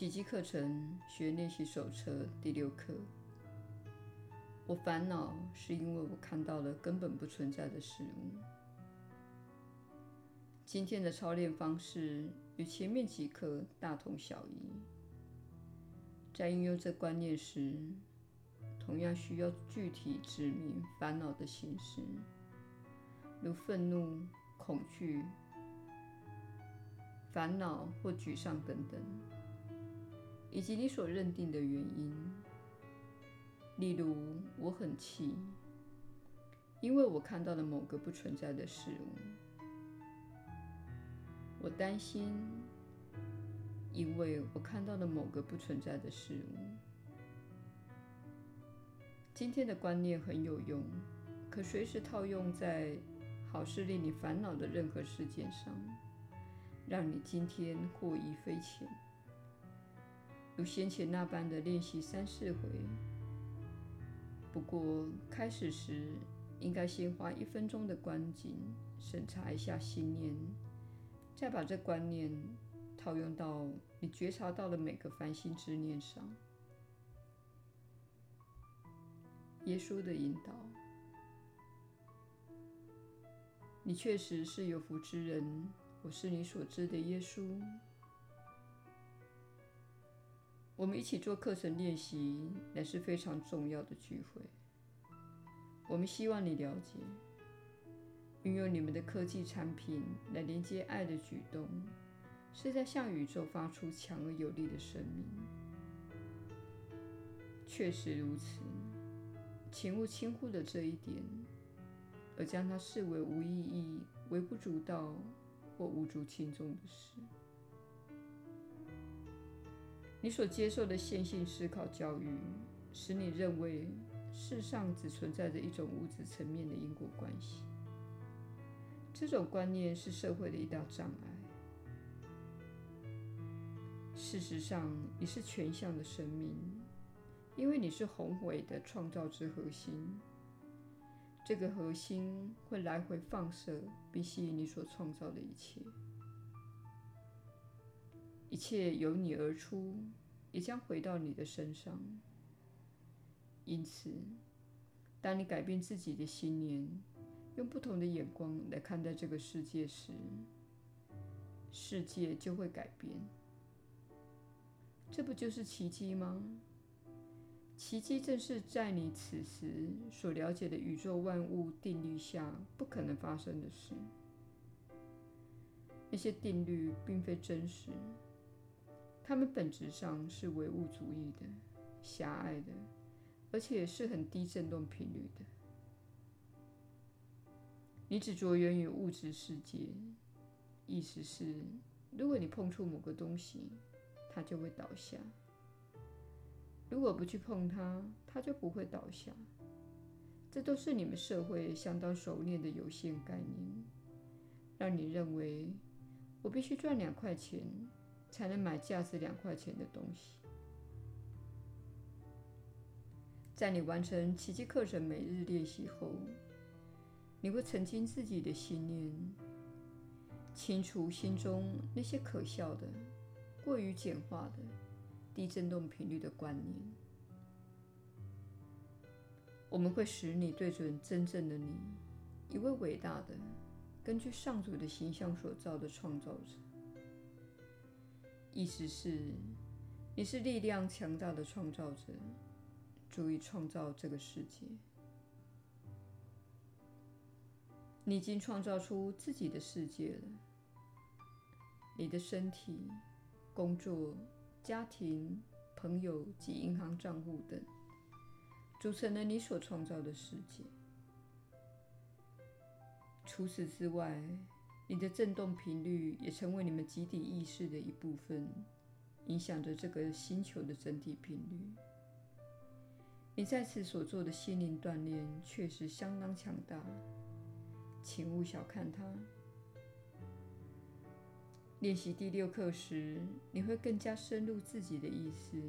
奇迹课程学练习手册第六课。我烦恼是因为我看到了根本不存在的事物。今天的操练方式与前面几课大同小异。在运用这观念时，同样需要具体指明烦恼的形式，如愤怒、恐惧。烦恼或沮丧等等，以及你所认定的原因。例如，我很气，因为我看到了某个不存在的事物；我担心，因为我看到了某个不存在的事物。今天的观念很有用，可随时套用在好事令你烦恼的任何事件上。让你今天获益匪浅，如先前那般的练习三四回。不过开始时应该先花一分钟的观景，审查一下心念，再把这观念套用到你觉察到的每个烦心之念上。耶稣的引导，你确实是有福之人。我是你所知的耶稣。我们一起做课程练习，乃是非常重要的聚会。我们希望你了解，运用你们的科技产品来连接爱的举动，是在向宇宙发出强而有力的声明。确实如此，请勿轻忽了这一点，而将它视为无意义、微不足道。或无足轻重的事。你所接受的线性思考教育，使你认为世上只存在着一种物质层面的因果关系。这种观念是社会的一大障碍。事实上，你是全向的生命，因为你是宏伟的创造之核心。这个核心会来回放射，并吸引你所创造的一切。一切由你而出，也将回到你的身上。因此，当你改变自己的信念，用不同的眼光来看待这个世界时，世界就会改变。这不就是奇迹吗？奇迹正是在你此时所了解的宇宙万物定律下不可能发生的事。那些定律并非真实，他们本质上是唯物主义的、狭隘的，而且是很低振动频率的。你只着眼于物质世界，意思是，如果你碰触某个东西，它就会倒下。如果不去碰它，它就不会倒下。这都是你们社会相当熟练的有限概念，让你认为我必须赚两块钱才能买价值两块钱的东西。在你完成奇迹课程每日练习后，你会澄清自己的信念，清除心中那些可笑的、过于简化的。低振动频率的观念，我们会使你对准真正的你，一位伟大的、根据上主的形象所造的创造者。意思是，你是力量强大的创造者，足以创造这个世界。你已经创造出自己的世界了，你的身体、工作。家庭、朋友及银行账户等，组成了你所创造的世界。除此之外，你的振动频率也成为你们集体意识的一部分，影响着这个星球的整体频率。你在此所做的心灵锻炼确实相当强大，请勿小看它。练习第六课时，你会更加深入自己的意识，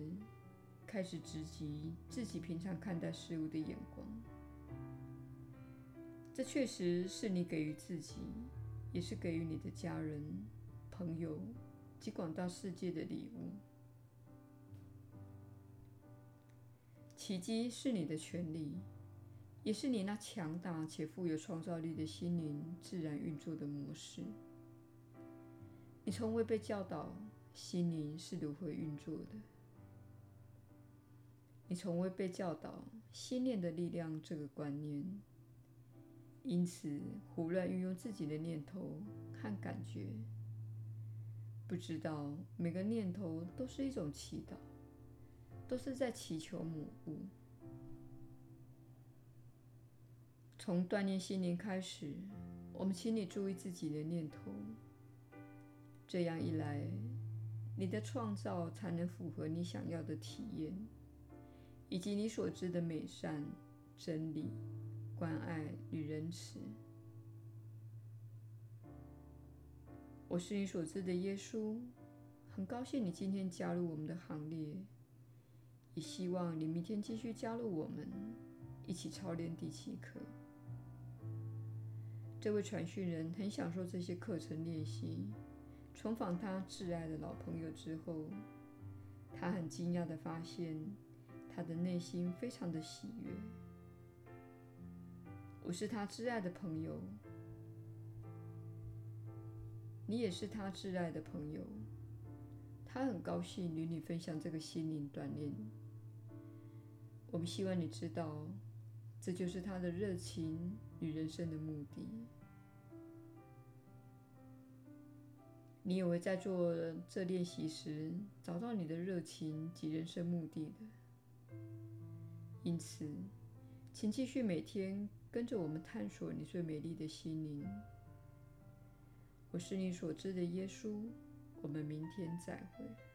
开始直击自己平常看待事物的眼光。这确实是你给予自己，也是给予你的家人朋友及广大世界的礼物。奇迹是你的权利也是你那强大且富有创造力的心灵自然运作的模式。你从未被教导心灵是如何运作的。你从未被教导心念的力量这个观念。因此胡乱运用自己的念头和感觉，不知道每个念头都是一种祈祷。都是在祈求母物。从锻炼心灵开始，我们请你注意自己的念头。这样一来，你的创造才能符合你想要的体验，以及你所知的美善、真理、关爱与仁慈。我是你所知的耶稣，很高兴你今天加入我们的行列。也希望你明天继续加入我们，一起操练第七课。这位传讯人很享受这些课程练习。重访他挚爱的老朋友之后，他很惊讶地发现，他的内心非常的喜悦。我是他挚爱的朋友，你也是他挚爱的朋友。他很高兴与你分享这个心灵锻炼。我们希望你知道，这就是他的热情与人生的目的。你也会在做这练习时找到你的热情及人生目的的。因此，请继续每天跟着我们探索你最美丽的心灵。我是你所知的耶稣。我们明天再会。